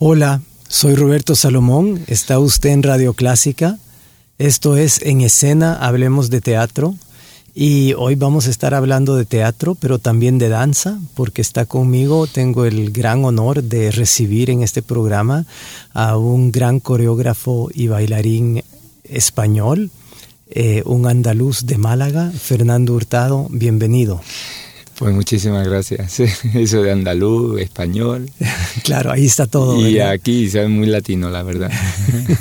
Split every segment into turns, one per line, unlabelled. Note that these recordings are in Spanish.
Hola, soy Roberto Salomón, está usted en Radio Clásica, esto es En Escena, Hablemos de Teatro, y hoy vamos a estar hablando de teatro, pero también de danza, porque está conmigo, tengo el gran honor de recibir en este programa a un gran coreógrafo y bailarín español, eh, un andaluz de Málaga, Fernando Hurtado, bienvenido.
Pues muchísimas gracias. Eso de andaluz, español.
claro, ahí está todo.
Y aquí es muy latino, la verdad.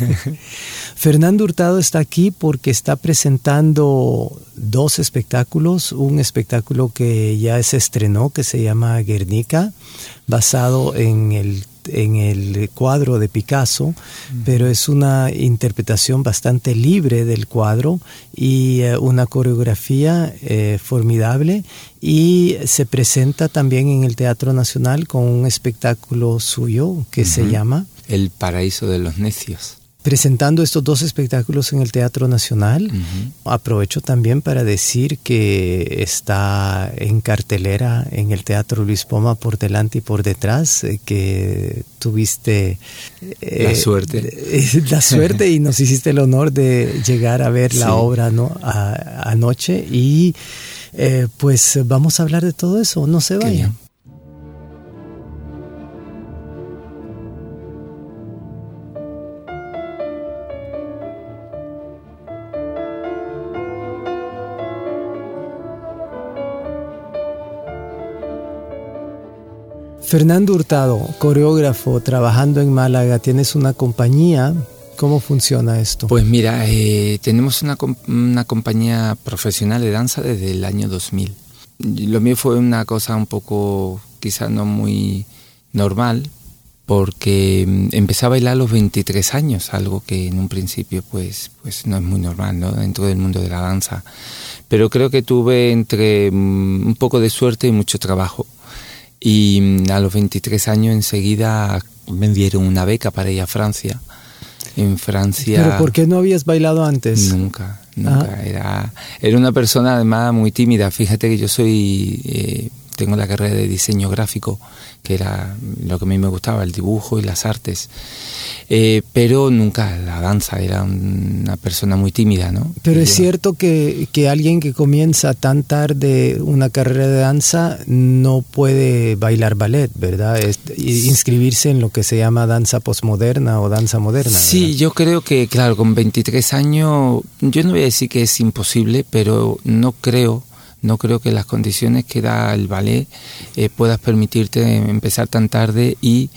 Fernando Hurtado está aquí porque está presentando dos espectáculos. Un espectáculo que ya se estrenó, que se llama Guernica, basado en el en el cuadro de Picasso, pero es una interpretación bastante libre del cuadro y eh, una coreografía eh, formidable. Y se presenta también en el Teatro Nacional con un espectáculo suyo que se llama
El Paraíso de los Necios
presentando estos dos espectáculos en el Teatro Nacional. Aprovecho también para decir que está en cartelera en el Teatro Luis Poma por delante y por detrás, eh, que tuviste
la suerte.
Eh, la suerte y nos hiciste el honor de llegar a ver la obra ¿no? anoche y eh, pues vamos a hablar de todo eso, no se vayan. Fernando Hurtado, coreógrafo, trabajando en Málaga, tienes una compañía. ¿Cómo funciona esto?
Pues mira, eh, tenemos una, una, compañía profesional de danza desde el año 2000. Lo mío fue una cosa un poco, quizá no muy normal, porque mm, empecé a bailar a los 23 años, algo que en un principio pues, pues no es muy normal ¿no? dentro del mundo de la danza. Pero creo que tuve entre mm, un poco de suerte y mucho trabajo y mm, a los 23 años enseguida me dieron una beca para ir a Francia. En Francia...
¿Pero por qué no habías bailado antes?
Nunca, nunca. Ah. Era, era una persona además muy tímida. Fíjate que yo soy... Eh, tengo la carrera de diseño gráfico que era lo que a mí me gustaba, el dibujo y las artes. Eh, pero nunca la danza, era una persona muy tímida, ¿no?
Pero es cierto que, que, alguien que comienza tan tarde una carrera de danza no puede bailar ballet, ¿verdad? inscribirse en lo que se llama danza posmoderna o danza moderna.
Sí, yo creo que, claro, con 23 años, yo no voy a decir que es imposible, pero no creo no creo que las condiciones que da el ballet eh, puedas permitirte empezar tan tarde y,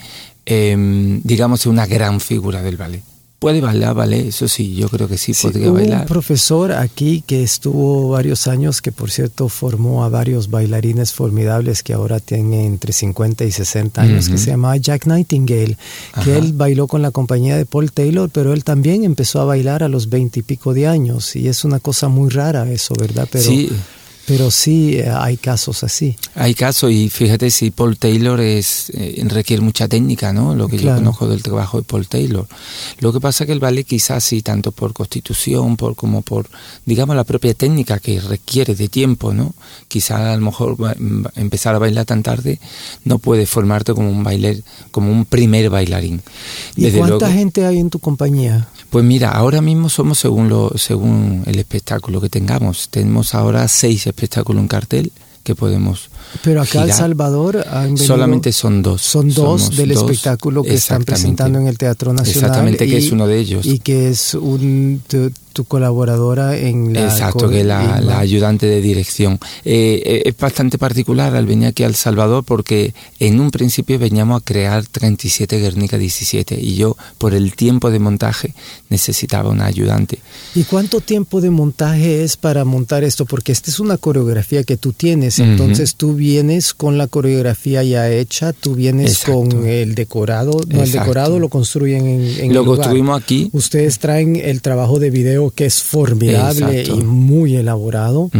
em, digamos, una gran figura del ballet. ¿Puede bailar ballet? Eso sí, yo creo que sí, podría bailar.
un profesor aquí que estuvo varios años, que por cierto formó a varios bailarines formidables que ahora tienen entre 50 y 60 años, que se llamaba Jack Nightingale, que él bailó con la compañía de Paul Taylor, pero él también empezó a bailar a los 20 y pico de años, y es una cosa muy rara eso, ¿verdad? Pero,
sí.
Pero sí eh, hay casos así.
Hay casos y fíjate si Paul Taylor es eh, requiere mucha técnica, ¿no? Lo que yo conozco del trabajo de Paul Taylor. Lo que pasa es que el ballet quizás sí, tanto por constitución por, como por, digamos, la propia técnica que requiere de tiempo, ¿no? Quizás a lo mejor empezar a bailar tan tarde no puede formarte como un bailar, como un primer bailarín.
¿Y cuánta gente hay en tu compañía?
Pues mira, ahora mismo somos según lo, según el espectáculo que tengamos. Tenemos ahora seis espectáculos en cartel que podemos.
Pero acá en El Salvador
solamente son dos.
Son dos del espectáculo que están presentando en el Teatro Nacional.
Exactamente, que es uno de ellos.
Y que es un tu colaboradora en la...
Exacto, que la, la ayudante de dirección. Eh, eh, es bastante particular al venir aquí a El Salvador porque en un principio veníamos a crear 37 Guernica 17 y yo por el tiempo de montaje necesitaba una ayudante.
¿Y cuánto tiempo de montaje es para montar esto? Porque esta es una coreografía que tú tienes, entonces tú vienes con la coreografía ya hecha, tú vienes con el decorado, no, el decorado lo construyen en, en
Lo construimos aquí.
Ustedes traen el trabajo de video que es formidable y muy elaborado.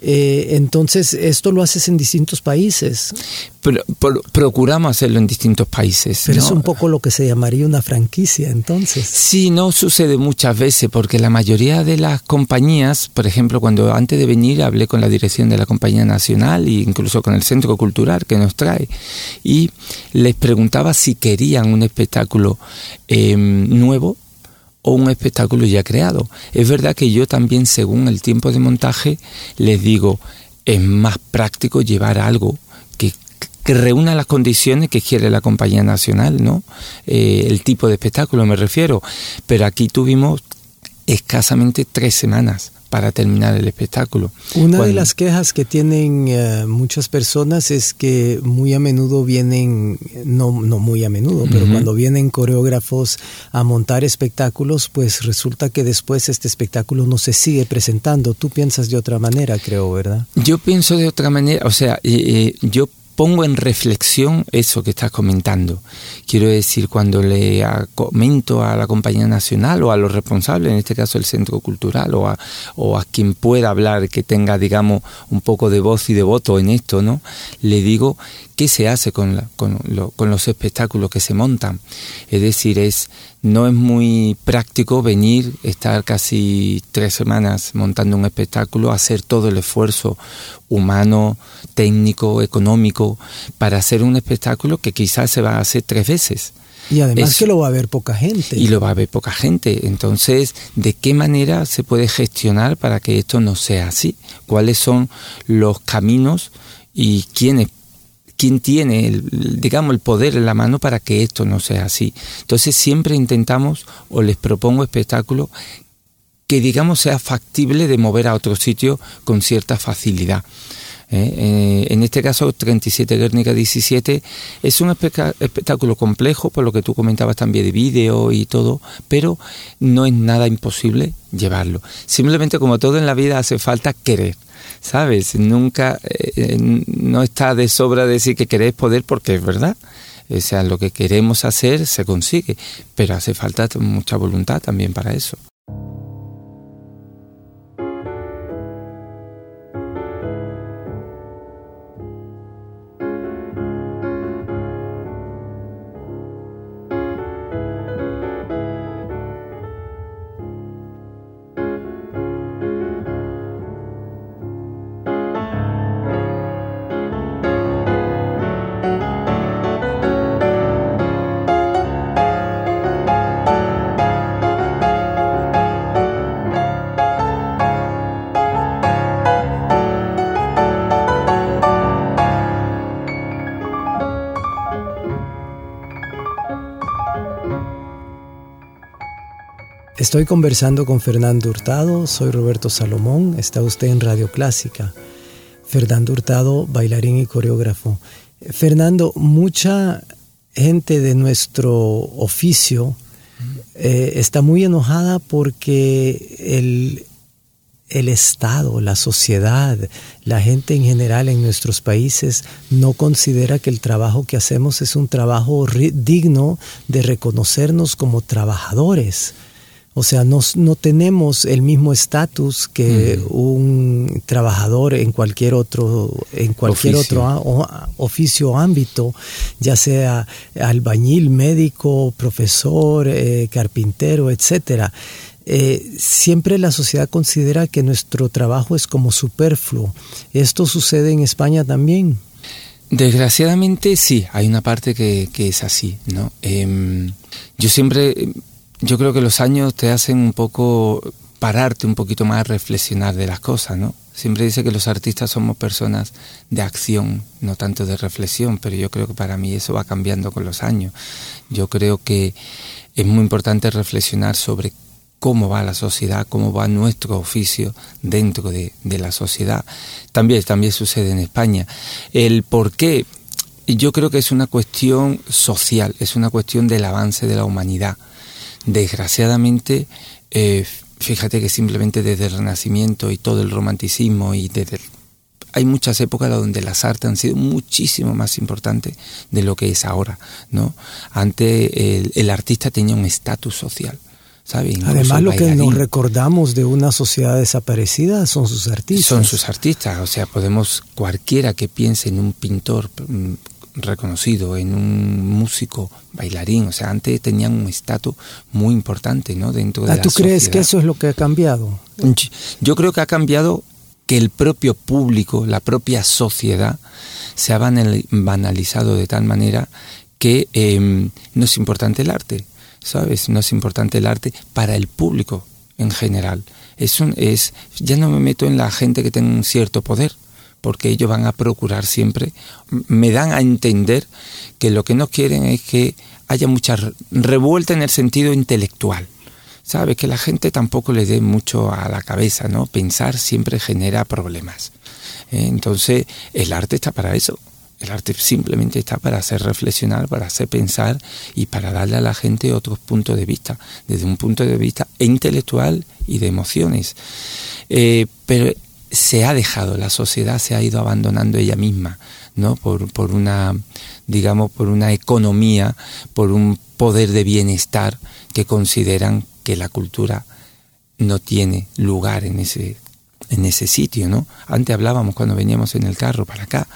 Eh, entonces, esto lo haces en distintos países.
Pero, procuramos hacerlo en distintos países.
Pero es un poco lo que se llamaría una franquicia, entonces.
Sí, no sucede muchas veces, porque la mayoría de las compañías, por ejemplo, cuando antes de venir hablé con la dirección de la compañía nacional e incluso con el centro cultural que nos trae, y les preguntaba si querían un espectáculo eh, nuevo o un espectáculo ya creado. Es verdad que yo también, según el tiempo de montaje, les digo, es más práctico llevar algo que, que reúna las condiciones que quiere la compañía nacional, ¿no? Eh, el tipo de espectáculo me refiero. Pero aquí tuvimos escasamente tres semanas para terminar el espectáculo.
Una de las quejas que tienen eh, muchas personas es que muy a menudo vienen, no, no muy a menudo, pero cuando vienen coreógrafos a montar espectáculos, pues resulta que después este espectáculo no se sigue presentando. Tú piensas de otra manera, creo, ¿verdad?
Yo pienso de otra manera, o sea, eh, eh, yo pongo en reflexión eso que estás comentando. Quiero decir, cuando le comento a la compañía nacional o a los responsables, en este caso el centro cultural, o a, o a quien pueda hablar, que tenga, digamos, un poco de voz y de voto en esto, ¿no? Le digo qué se hace con, con, con los espectáculos que se montan. Es decir, es no es muy práctico venir, estar casi tres semanas montando un espectáculo, hacer todo el esfuerzo humano, técnico, económico, para hacer un espectáculo que quizás se va a hacer tres veces.
Y además que lo va a ver poca gente.
Y lo va a ver poca gente. Entonces, ¿de qué manera se puede gestionar para que esto no sea así? ¿Cuáles son los caminos y quiénes quién tiene, el, digamos, el poder en la mano para que esto no sea así. Entonces siempre intentamos o les propongo espectáculos que, digamos, sea factible de mover a otro sitio con cierta facilidad. ¿Eh? Eh, en este caso, 37 Guernica 17 es un espectáculo complejo, por lo que tú comentabas también de vídeo y todo, pero no es nada imposible llevarlo. Simplemente, como todo en la vida, hace falta querer. ¿sabes? Nunca, eh, no está de sobra decir que queréis poder porque es verdad. O sea, lo que queremos hacer se consigue, pero hace falta mucha voluntad también para eso.
Estoy conversando con Fernando Hurtado, soy Roberto Salomón, está usted en Radio Clásica. Fernando Hurtado, bailarín y coreógrafo. Fernando, mucha gente de nuestro oficio eh, está muy enojada porque el, el Estado, la sociedad, la gente en general en nuestros países no considera que el trabajo que hacemos es un trabajo digno de reconocernos como trabajadores. O sea, no, no tenemos el mismo estatus que un trabajador en cualquier otro, en cualquier oficio. otro oficio o ámbito, ya sea albañil, médico, profesor, eh, carpintero, etcétera. Eh, siempre la sociedad considera que nuestro trabajo es como superfluo. ¿Esto sucede en España también?
Desgraciadamente sí, hay una parte que, que es así, ¿no? Em, yo siempre yo creo que los años te hacen un poco pararte un poquito más a reflexionar de las cosas, ¿no? Siempre dice que los artistas somos personas de acción, no tanto de reflexión, pero yo creo que para mí eso va cambiando con los años. Yo creo que es muy importante reflexionar sobre cómo va la sociedad, cómo va nuestro oficio dentro de, la sociedad. También, también sucede en España. El por qué, yo creo que es una cuestión social, es una cuestión del avance de la humanidad. Desgraciadamente, eh, fíjate que simplemente desde el Renacimiento y todo el romanticismo y desde hay muchas épocas donde las artes han sido muchísimo más importantes de lo que es ahora, ¿no? Antes el, artista tenía un estatus social. ¿sabe?
Además, lo que nos recordamos de una sociedad desaparecida son sus artistas.
Son sus artistas, o sea, podemos, cualquiera que piense en un pintor mm, reconocido, en un músico, bailarín, o sea, antes tenían un estatus muy importante, ¿no? Dentro de
ah, ¿Tú crees que eso es lo que ha cambiado?
Yo creo que ha cambiado que el propio público, la propia sociedad, se ha banalizado de tal manera que em, no es importante el arte, ¿sabes? No es importante el arte para el público en general. Es un, es, ya no me meto en la gente que tiene un cierto poder, porque ellos van a procurar siempre, me dan a entender que lo que no quieren es que haya mucha revuelta en el sentido intelectual. ¿Sabes? Que la gente tampoco le dé mucho a la cabeza, ¿no? Pensar siempre genera problemas. ¿eh? Entonces, el arte está para eso. El arte simplemente está para hacer reflexionar, para hacer pensar y para darle a la gente otros puntos de vista, desde un punto de vista intelectual y de emociones. Eh, pero se ha dejado, la sociedad se ha ido abandonando ella misma, ¿no? Por, por una, digamos, por una economía, por un poder de bienestar que consideran que la cultura no tiene lugar en ese en ese sitio, ¿no? Antes hablábamos cuando veníamos en el carro para acá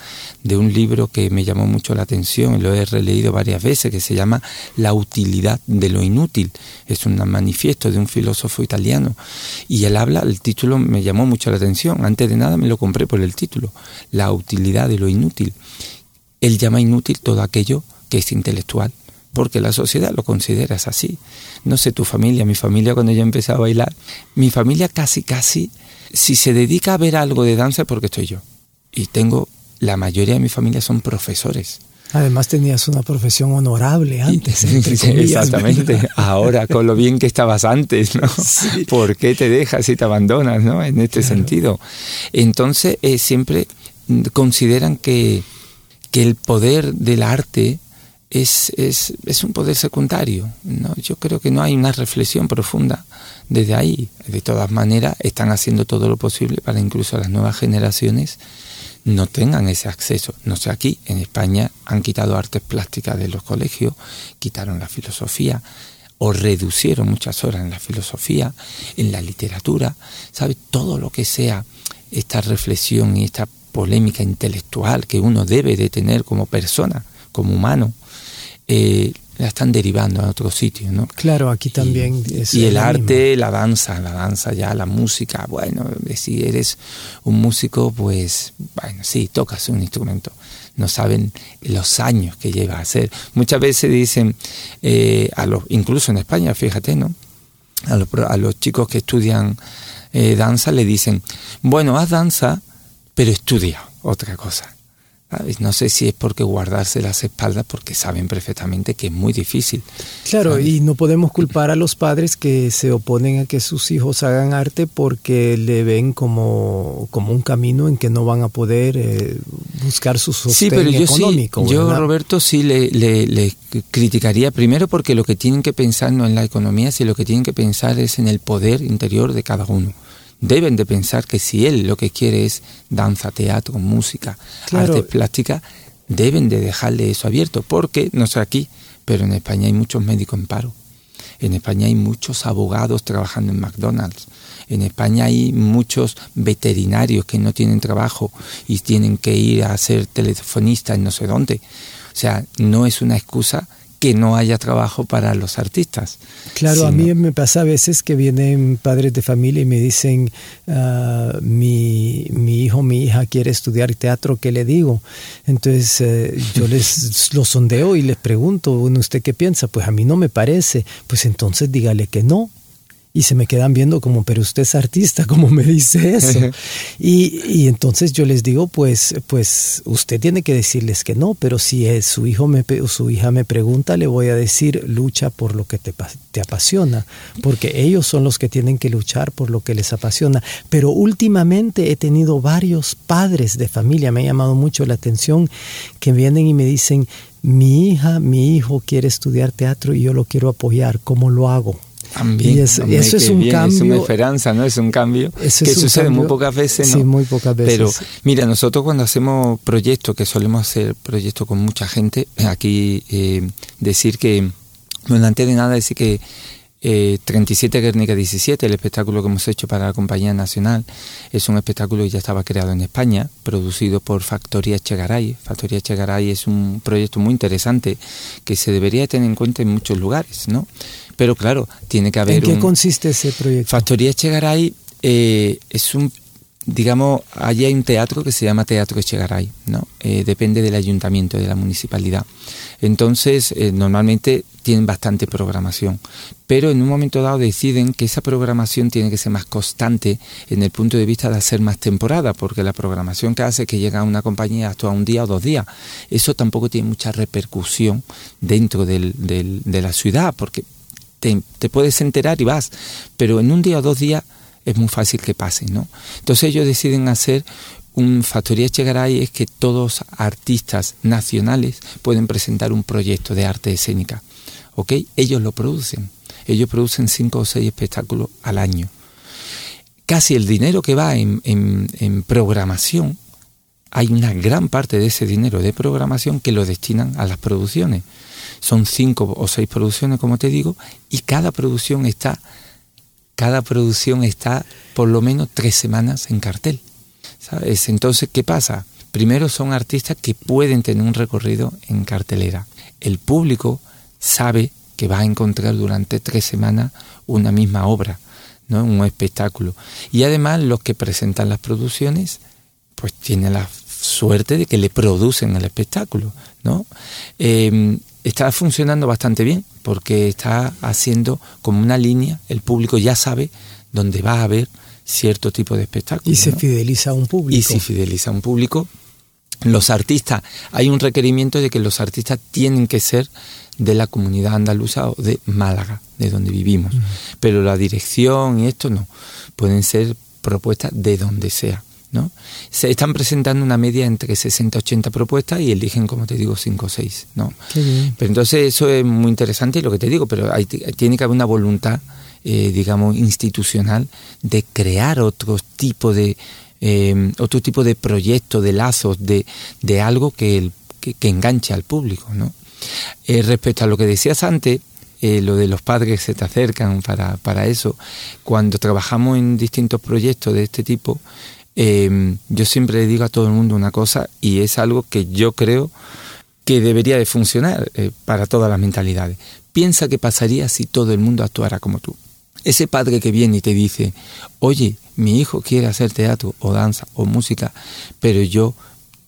de un libro que me llamó mucho la atención lo he releído varias veces que se llama La utilidad de lo inútil. Es un manifiesto de un filósofo italiano y él habla, el título me llamó mucho la atención. Antes de nada me lo compré por el título, La utilidad de lo inútil. Él llama inútil todo aquello que es intelectual porque la sociedad lo considera así. No sé, tu familia, mi familia cuando yo empecé a bailar, mi familia casi, casi si se dedica a ver algo de danza es porque estoy yo. Y tengo, la mayoría de mi familia son profesores.
Además tenías una profesión honorable antes.
exactamente. Ahora, con lo bien que estabas antes, ¿no? ¿Por qué te dejas y te abandonas, ¿no? En este sentido. Entonces, eh, siempre consideran que, que el poder del arte es, es, es, un poder secundario. ¿no? Yo creo que no hay una reflexión profunda desde ahí. De todas maneras, están haciendo todo lo posible para incluso las nuevas generaciones no tengan ese acceso. No sé, aquí en España han quitado artes plásticas de los colegios, quitaron la filosofía o reducieron muchas horas en la filosofía, en la literatura, ¿sabe? Todo lo que sea esta reflexión y esta polémica intelectual que uno debe de tener como persona, como humano, eh, la están derivando a otro sitio, ¿no?
Claro, aquí también.
Y, es y el arte, la danza, la danza ya, la música, bueno, si eres un músico, pues, bueno, sí, tocas un instrumento. No saben los años que lleva a hacer. Muchas veces dicen, eh, a los, incluso en España, fíjate, ¿no? A los, a los chicos que estudian eh, danza le dicen, bueno, haz danza, pero estudia otra cosa. No sé si es porque guardarse las espaldas porque saben perfectamente que es muy difícil.
Claro, y no podemos culpar a los padres que se oponen a que sus hijos hagan arte porque le ven como, como un camino en que no van a poder eh, buscar su sostén sí, pero yo económico.
yo, Roberto, sí le, le, criticaría primero porque lo que tienen que pensar no en la economía, sino lo que tienen que pensar es en el poder interior de cada uno deben de pensar que si él lo que quiere es danza, teatro, música, artes plásticas, deben de dejarle eso abierto, porque no sé aquí, pero en España hay muchos médicos en paro. En España hay muchos abogados trabajando en McDonald's. En España hay muchos veterinarios que no tienen trabajo y tienen que ir a ser telefonistas en no sé dónde. O sea, no es una excusa que no haya trabajo para los artistas.
Claro, a mí me pasa a veces que vienen padres de familia y me dicen, ah, mi, mi, hijo, mi hija quiere estudiar teatro, ¿qué le digo? Entonces eh, yo les lo sondeo y les pregunto, bueno, ¿usted qué piensa? Pues a mí no me parece, pues entonces dígale que no y se me quedan viendo como, pero usted es artista, ¿cómo me dice eso? y, y, entonces yo les digo, pues, pues usted tiene que decirles que no, pero si es, su hijo me, o su hija me pregunta, le voy a decir, lucha por lo que te, te apasiona, porque ellos son los que tienen que luchar por lo que les apasiona. Pero últimamente he tenido varios padres de familia, me ha llamado mucho la atención, que vienen y me dicen, mi hija, mi hijo quiere estudiar teatro y yo lo quiero apoyar, ¿cómo lo hago?
También, eso, es un cambio. Es una esperanza, ¿no? Es un cambio que sucede muy pocas veces, ¿no?
Sí, muy pocas veces.
Pero mira, nosotros cuando hacemos proyectos, que solemos hacer proyectos con mucha gente, aquí eh, decir que, no antes de nada decir que eh, 37 Guernica 17, el espectáculo que hemos hecho para la Compañía Nacional, es un espectáculo que ya estaba creado en España, producido por Factoría Chegaray. Factoría Chegaray es un proyecto muy interesante que se debería tener en cuenta en muchos lugares, ¿no? Pero claro, tiene que haber...
¿En qué consiste ese proyecto?
Factoría Chegaray eh, es un digamos, allí hay un teatro que se llama Teatro Echegaray, ¿no? Eh, depende del ayuntamiento, de la municipalidad. Entonces, eh, normalmente tienen bastante programación, pero en un momento dado deciden que esa programación tiene que ser más constante en el punto de vista de hacer más temporada, porque la programación que hace que llega una compañía hasta un día o dos días, eso tampoco tiene mucha repercusión dentro del, de la ciudad, porque te, puedes enterar y vas, pero en un día o dos días es muy fácil que pase, ¿no? Entonces ellos deciden hacer un Factoría Chegaray es que todos artistas nacionales pueden presentar un proyecto de arte escénica, ¿ok? Ellos lo producen, ellos producen cinco o seis espectáculos al año. Casi el dinero que va en programación, hay una gran parte de ese dinero de programación que lo destinan a las producciones. Son cinco o seis producciones, como te digo, y cada producción está cada producción está por lo menos tres semanas en cartel. ¿sabes? Entonces, ¿qué pasa? Primero son artistas que pueden tener un recorrido en cartelera. El público sabe que va a encontrar durante tres semanas una misma obra, ¿no? un espectáculo. Y además los que presentan las producciones, pues tienen la suerte de que le producen el espectáculo. ¿no? Em, está funcionando bastante bien porque está haciendo como una línea, el público ya sabe dónde va a haber cierto tipo de espectáculo.
Y se fideliza a un público.
Y se fideliza a un público. Los artistas, hay un requerimiento de que los artistas tienen que ser de la comunidad andaluza o de Málaga, de donde vivimos. Pero la dirección y esto no, pueden ser propuestas de donde sea. ¿No? Se están presentando una media entre 60 y 80 propuestas y eligen, como te digo, 5 o 6. ¿no? Pero entonces eso es muy interesante lo que te digo, pero hay, tiene que haber una voluntad, eh, digamos, institucional de crear otro tipo de, eh, otro tipo de proyecto, de lazos, de, de algo que, el, que, enganche al público. ¿no? Eh, respecto a lo que decías antes, lo de los padres que se te acercan para, para eso, cuando trabajamos en distintos proyectos de este tipo, Em, yo siempre le digo a todo el mundo una cosa y es algo que yo creo que debería de funcionar eh, para todas las mentalidades. Piensa qué pasaría si todo el mundo actuara como tú. Ese padre que viene y te dice, oye, mi hijo quiere hacer teatro o danza o música, pero yo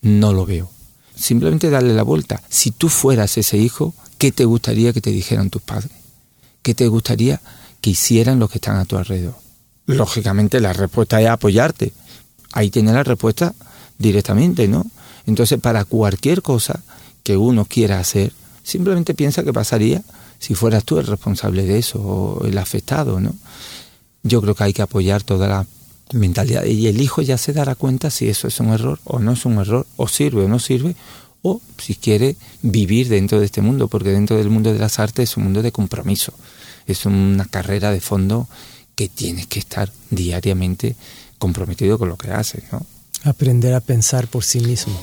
no lo veo. Simplemente darle la vuelta. Si tú fueras ese hijo, ¿qué te gustaría que te dijeran tus padres? ¿Qué te gustaría que hicieran los que están a tu alrededor? Lógicamente la respuesta es apoyarte, ahí tiene la respuesta directamente, ¿no? Entonces, para cualquier cosa que uno quiera hacer, simplemente piensa que pasaría si fueras tú el responsable de eso o el afectado, ¿no? Yo creo que hay que apoyar toda la mentalidad y el hijo ya se dará cuenta si eso es un error o no es un error, o sirve o no sirve, o si quiere vivir dentro de este mundo, porque dentro del mundo de las artes es un mundo de compromiso, es una carrera de fondo que tienes que estar diariamente comprometido con lo que hace. ¿no?
Aprender a pensar por sí mismo.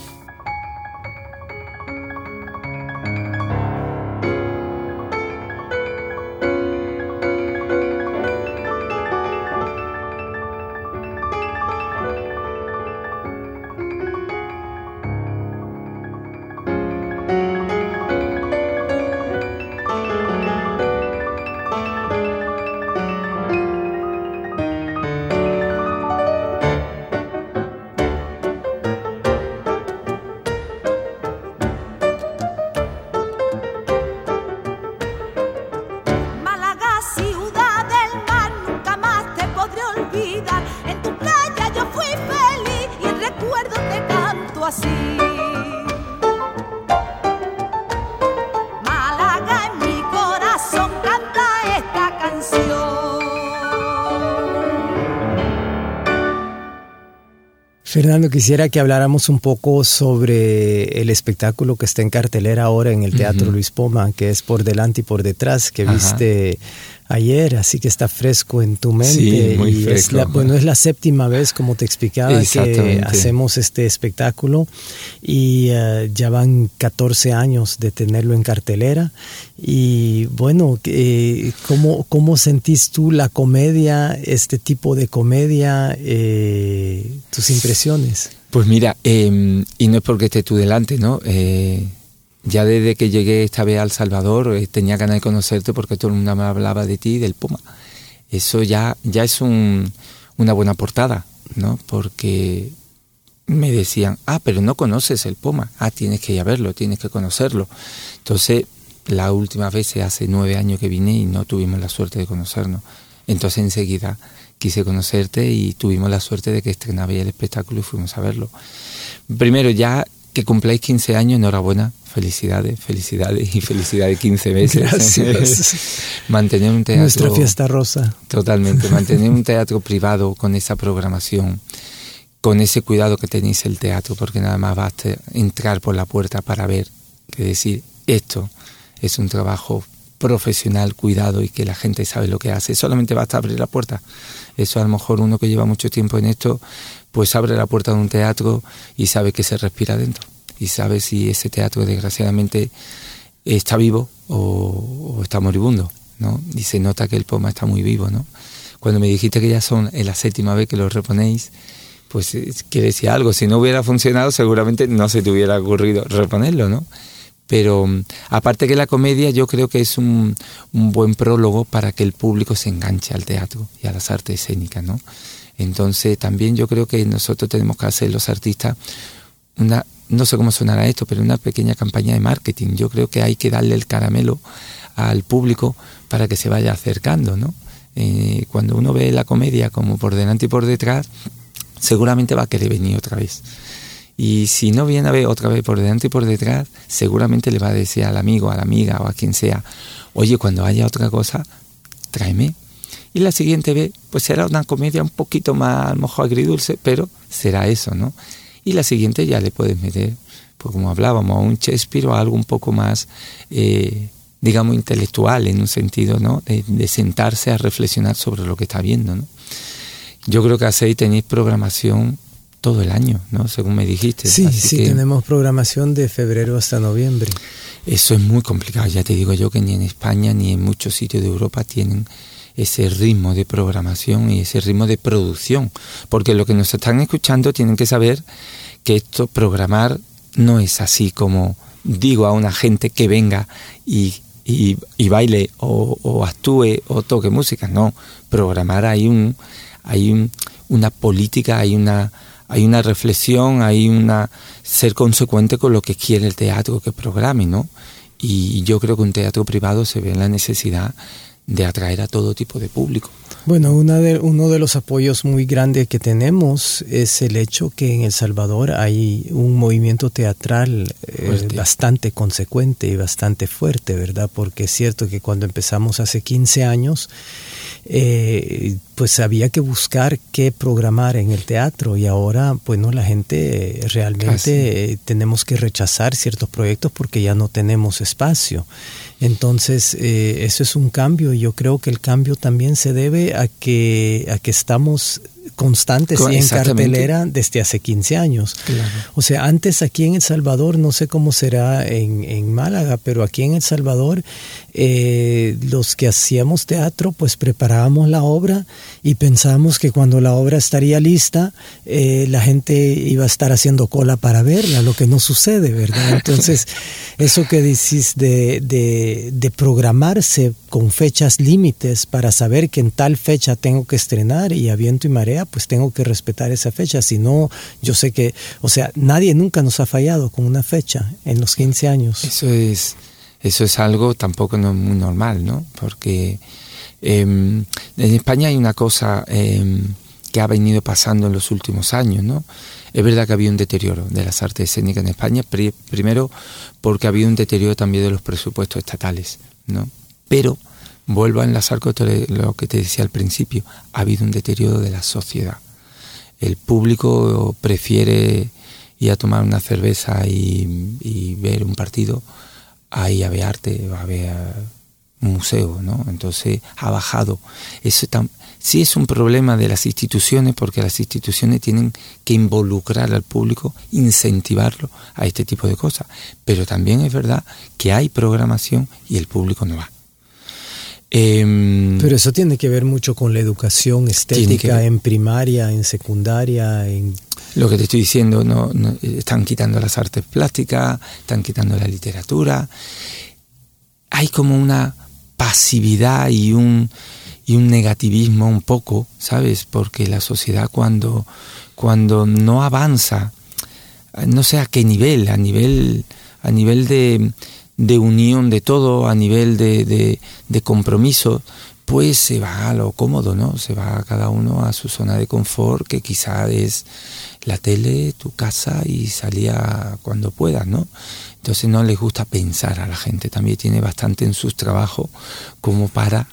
Fernando, quisiera que habláramos un poco sobre el espectáculo que está en cartelera ahora en el Teatro. Luis Poma, que es por delante y por detrás, que
Ajá.
viste ayer, así que está fresco en tu mente.
Sí, muy
y es
fresco.
la, bueno, es la séptima vez, como te explicaba, que hacemos este espectáculo y eh, ya van 14 años de tenerlo en cartelera. Y bueno, eh, ¿cómo, ¿cómo sentís tú la comedia, este tipo de comedia, eh, tus impresiones?
Pues mira, eh, y no es porque esté tú delante, ¿no? Ya desde que llegué esta vez a El Salvador eh, tenía ganas de conocerte porque todo el mundo me hablaba de ti del Puma. Eso ya, ya es un- una buena portada, ¿no? Porque me decían, ah, pero no conoces el Puma, ah, tienes que ir a verlo, tienes que conocerlo. Entonces, la última vez hace nueve años que vine y no tuvimos la suerte de conocernos. Entonces enseguida quise conocerte y tuvimos la suerte de que estrenaba ya el espectáculo y fuimos a verlo. Primero, ya que cumpláis 15 años, enhorabuena, felicidades, felicidades y felicidades 15 veces. Mantener un teatro...
Nuestra fiesta rosa.
Totalmente, mantener un teatro privado con esa programación, con ese cuidado que tenéis el teatro, porque nada más basta entrar por la puerta para ver, que decir, esto es un trabajo profesional, cuidado y que la gente sabe lo que hace. Solamente basta abrir la puerta. Eso a lo mejor uno que lleva mucho tiempo en esto, pues abre la puerta de un teatro y sabe que se respira dentro. Y sabe si ese teatro desgraciadamente está vivo o, está moribundo, ¿no? Y se nota que el Poma está muy vivo, ¿no? Cuando me dijiste que ya son en la séptima vez que lo reponéis, pues eh, quiere decir algo. Si no hubiera funcionado, seguramente no se te hubiera ocurrido reponerlo, ¿no? Pero mm, aparte que la comedia yo creo que es un, un buen prólogo para que el público se enganche al teatro y a las artes escénicas, ¿no? Entonces también yo creo que nosotros tenemos que hacer los artistas una, no sé cómo sonará esto, pero una pequeña campaña de marketing. Yo creo que hay que darle el caramelo al público para que se vaya acercando, ¿no? Eh, cuando uno ve la comedia como por delante y por detrás, seguramente va a querer venir otra vez. Y si no viene a ver otra vez por delante y por detrás, seguramente le va a decir al amigo, a la amiga o a quien sea, oye, cuando haya otra cosa, tráeme. Y la siguiente vez, pues será una comedia un poquito más, a lo mejor agridulce, pero será eso, ¿no? Y la siguiente ya le puedes meter, pues como hablábamos, a un Shakespeare o a algo un poco más, eh, digamos, intelectual, en un sentido, ¿no? De, de sentarse a reflexionar sobre lo que está viendo, ¿no? Yo creo que hacéis, tenéis programación todo el año, ¿no? Según me dijiste.
Sí,
Así
sí,
que
tenemos programación de febrero hasta noviembre.
Eso es muy complicado. Ya te digo yo que ni en España ni en muchos sitios de Europa tienen ese ritmo de programación y ese ritmo de producción. Porque lo que nos están escuchando tienen que saber que esto, programar, no es así como digo a una gente que venga y, y, y baile o, o actúe o toque música. No, programar hay un hay un, una política, hay una hay una reflexión, hay una ser consecuente con lo que quiere el teatro que programe, ¿no? Y yo creo que un teatro privado se ve en la necesidad de atraer a todo tipo de público.
Bueno, una de, uno de los apoyos muy grandes que tenemos es el hecho que en El Salvador hay un movimiento teatral eh, bastante consecuente y bastante fuerte, ¿verdad? Porque es cierto que cuando empezamos hace 15 años, eh, pues había que buscar qué programar en el teatro y ahora, pues no, la gente realmente eh, tenemos que rechazar ciertos proyectos porque ya no tenemos espacio. Entonces, eh, eso es un cambio y yo creo que el cambio también se debe a que, a que estamos constantes
Co-
y en cartelera desde hace 15 años.
Claro.
O sea, antes aquí en El Salvador, no sé cómo será en, en Málaga, pero aquí en El Salvador, eh, los que hacíamos teatro, pues preparábamos la obra y pensábamos que cuando la obra estaría lista, eh, la gente iba a estar haciendo cola para verla, lo que no sucede, ¿verdad? Entonces, eso que decís de, de, de programarse con fechas límites para saber que en tal fecha tengo que estrenar y a viento y marea, pues tengo que respetar esa fecha. Si no, yo sé que, o sea, nadie nunca nos ha fallado con una fecha en los 15 años.
Eso es, eso es algo tampoco no muy normal, ¿no? Porque em, en España hay una cosa em, que ha venido pasando en los últimos años, ¿no? Es verdad que había un deterioro de las artes escénicas en España, primero porque había un deterioro también de los presupuestos estatales, ¿no? Pero vuelvo a enlazar con lo que te decía al principio, ha habido un deterioro de la sociedad. El público prefiere ir a tomar una cerveza y, ver un partido a ir a ver arte, a ver un museo, ¿no? Entonces ha bajado. Eso sí es un problema de las instituciones porque las instituciones tienen que involucrar al público, incentivarlo a este tipo de cosas. Pero también es verdad que hay programación y el público no va.
Em, Pero eso tiene que ver mucho con la educación estética en primaria, en secundaria, en...
Lo que te estoy diciendo, no, están quitando las artes plásticas, están quitando la literatura. Hay como una pasividad y un, y un negativismo un poco, ¿sabes? Porque la sociedad cuando, cuando no avanza, no sé a qué nivel, a nivel, a nivel de, de unión de todo, a nivel de, de, compromiso, pues se va a lo cómodo, ¿no? Se va cada uno a su zona de confort, que quizá es la tele, tu casa y salía cuando puedas, ¿no? Entonces no les gusta pensar a la gente, también tiene bastante en sus trabajos como para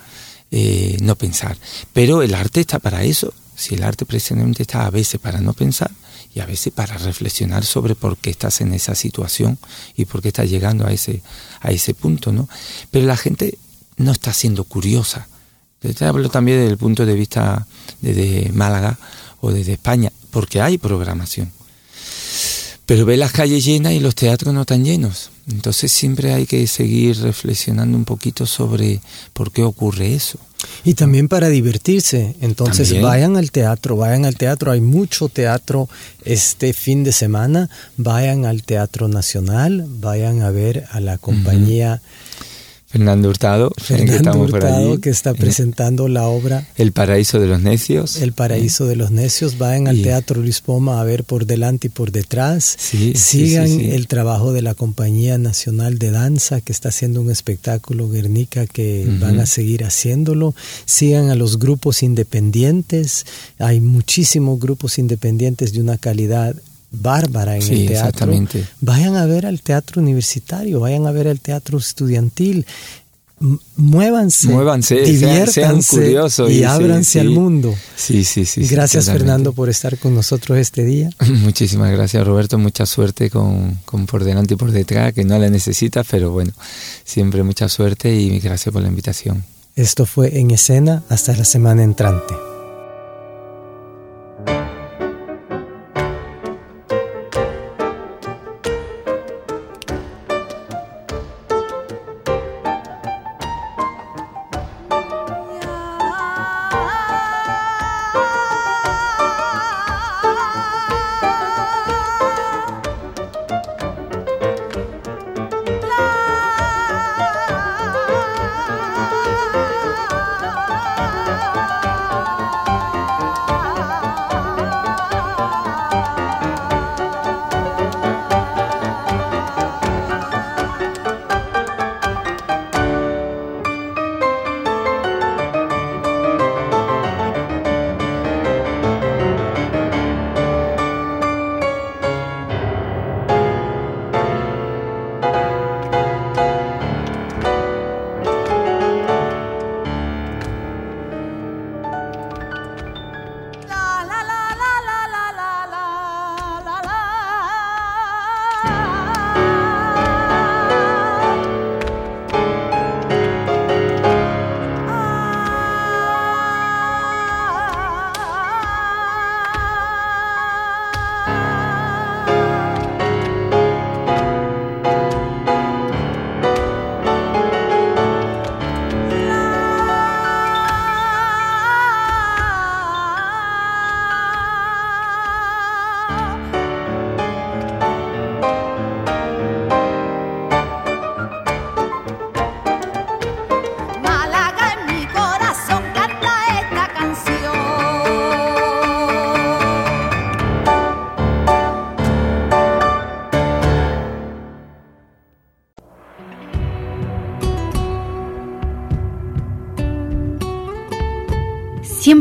eh, no pensar. Pero el arte está para eso, si el arte precisamente está a veces para no pensar, y a veces para reflexionar sobre por qué estás en esa situación y por qué estás llegando a ese, a ese punto, ¿no? Pero la gente no está siendo curiosa. Te hablo también desde el punto de vista desde Málaga o desde España, porque hay programación. Pero ve las calles llenas y los teatros no están llenos. Entonces siempre hay que seguir reflexionando un poquito sobre por qué ocurre eso.
Y también para divertirse. Entonces vayan al teatro, vayan al teatro. Hay mucho teatro este fin de semana. Vayan al Teatro Nacional, vayan a ver a la compañía.
Fernando Hurtado,
Fernando Hurtado que está presentando la obra
El paraíso de los necios.
El paraíso de los necios. Vayan al Teatro Luis Poma a ver por delante y por detrás. Sigan el trabajo de la Compañía Nacional de Danza que está haciendo un espectáculo Guernica que van a seguir haciéndolo. Sigan a los grupos independientes. Hay muchísimos grupos independientes de una calidad bárbara en el teatro. Vayan a ver al teatro universitario, vayan a ver al teatro estudiantil. Muévanse,
diviértanse sean, curiosos
y, ábranse al mundo.
Sí, sí, sí.
Gracias Fernando por estar con nosotros este día.
Muchísimas gracias Roberto, mucha suerte con, con por delante y por detrás, que no la necesitas, pero bueno, siempre mucha suerte y gracias por la invitación.
Esto fue en escena hasta la semana entrante.